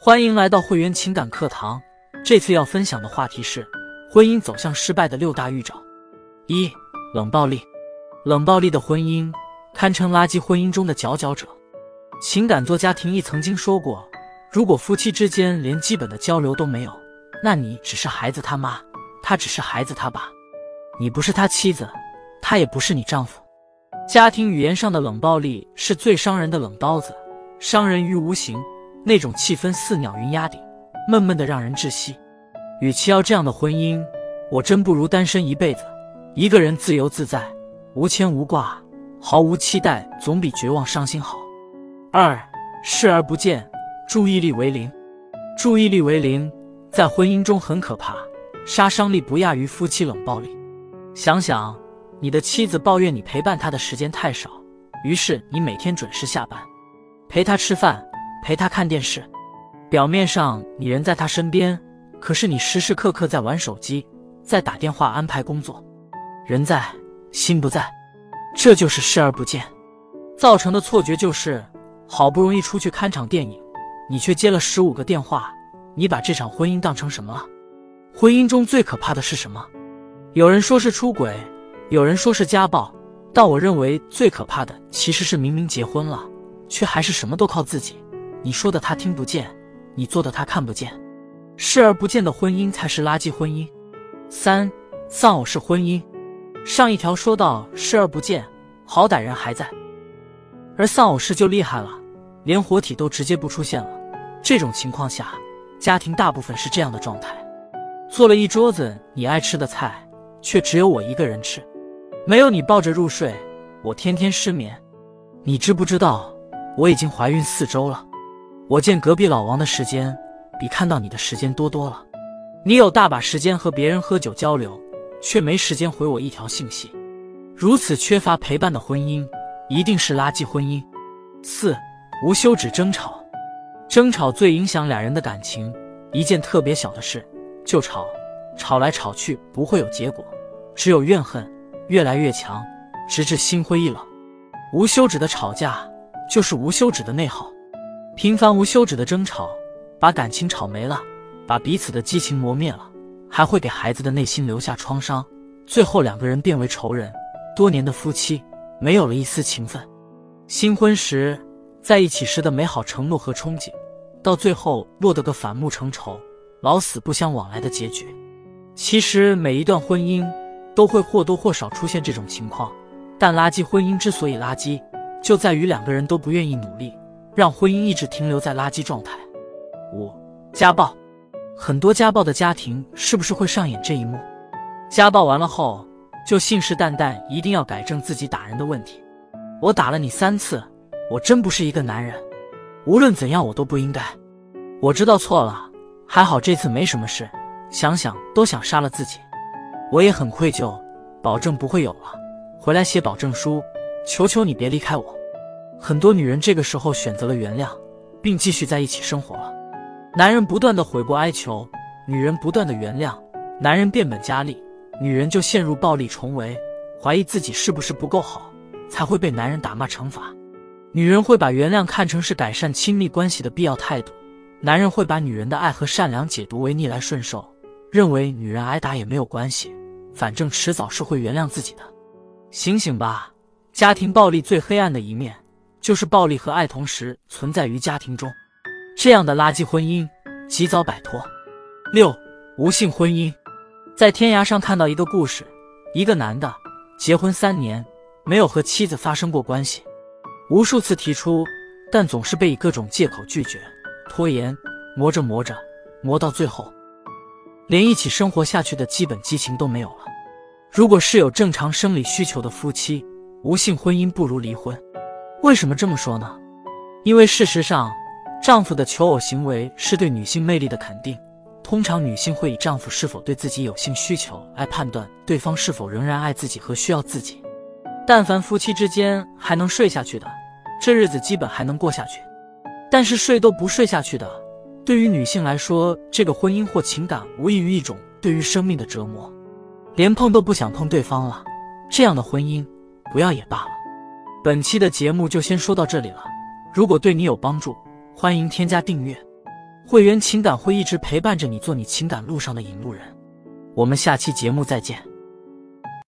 欢迎来到会员情感课堂。这次要分享的话题是婚姻走向失败的六大预兆。一、冷暴力。冷暴力的婚姻堪称垃圾婚姻中的佼佼者。情感作家廷义曾经说过：“如果夫妻之间连基本的交流都没有，那你只是孩子他妈，他只是孩子他爸。你不是他妻子，他也不是你丈夫。”家庭语言上的冷暴力是最伤人的冷刀子，伤人于无形。那种气氛似鸟云压顶，闷闷的让人窒息。与其要这样的婚姻，我真不如单身一辈子，一个人自由自在，无牵无挂，毫无期待，总比绝望伤心好。二视而不见，注意力为零。注意力为零，在婚姻中很可怕，杀伤力不亚于夫妻冷暴力。想想。你的妻子抱怨你陪伴她的时间太少，于是你每天准时下班，陪她吃饭，陪他看电视。表面上你人在他身边，可是你时时刻刻在玩手机，在打电话安排工作，人在心不在，这就是视而不见，造成的错觉就是，好不容易出去看场电影，你却接了十五个电话。你把这场婚姻当成什么了？婚姻中最可怕的是什么？有人说是出轨。有人说是家暴，但我认为最可怕的其实是明明结婚了，却还是什么都靠自己。你说的他听不见，你做的他看不见，视而不见的婚姻才是垃圾婚姻。三丧偶式婚姻，上一条说到视而不见，好歹人还在，而丧偶式就厉害了，连活体都直接不出现了。这种情况下，家庭大部分是这样的状态：做了一桌子你爱吃的菜，却只有我一个人吃。没有你抱着入睡，我天天失眠。你知不知道我已经怀孕四周了？我见隔壁老王的时间比看到你的时间多多了。你有大把时间和别人喝酒交流，却没时间回我一条信息。如此缺乏陪伴的婚姻，一定是垃圾婚姻。四无休止争吵，争吵最影响俩人的感情。一件特别小的事就吵，吵来吵去不会有结果，只有怨恨。越来越强，直至心灰意冷。无休止的吵架就是无休止的内耗，频繁无休止的争吵把感情吵没了，把彼此的激情磨灭了，还会给孩子的内心留下创伤。最后两个人变为仇人，多年的夫妻没有了一丝情分。新婚时在一起时的美好承诺和憧憬，到最后落得个反目成仇、老死不相往来的结局。其实每一段婚姻。都会或多或少出现这种情况，但垃圾婚姻之所以垃圾，就在于两个人都不愿意努力，让婚姻一直停留在垃圾状态。五、家暴，很多家暴的家庭是不是会上演这一幕？家暴完了后，就信誓旦旦一定要改正自己打人的问题。我打了你三次，我真不是一个男人，无论怎样我都不应该。我知道错了，还好这次没什么事，想想都想杀了自己。我也很愧疚，保证不会有了。回来写保证书，求求你别离开我。很多女人这个时候选择了原谅，并继续在一起生活了。男人不断的悔过哀求，女人不断的原谅，男人变本加厉，女人就陷入暴力重围，怀疑自己是不是不够好，才会被男人打骂惩罚。女人会把原谅看成是改善亲密关系的必要态度，男人会把女人的爱和善良解读为逆来顺受，认为女人挨打也没有关系。反正迟早是会原谅自己的，醒醒吧！家庭暴力最黑暗的一面，就是暴力和爱同时存在于家庭中，这样的垃圾婚姻及早摆脱。六无性婚姻，在天涯上看到一个故事，一个男的结婚三年，没有和妻子发生过关系，无数次提出，但总是被以各种借口拒绝，拖延，磨着磨着，磨到最后。连一起生活下去的基本激情都没有了。如果是有正常生理需求的夫妻，无性婚姻不如离婚。为什么这么说呢？因为事实上，丈夫的求偶行为是对女性魅力的肯定。通常，女性会以丈夫是否对自己有性需求来判断对方是否仍然爱自己和需要自己。但凡夫妻之间还能睡下去的，这日子基本还能过下去。但是睡都不睡下去的。对于女性来说，这个婚姻或情感无异于一种对于生命的折磨，连碰都不想碰对方了。这样的婚姻，不要也罢了。本期的节目就先说到这里了。如果对你有帮助，欢迎添加订阅。会员情感会一直陪伴着你，做你情感路上的引路人。我们下期节目再见。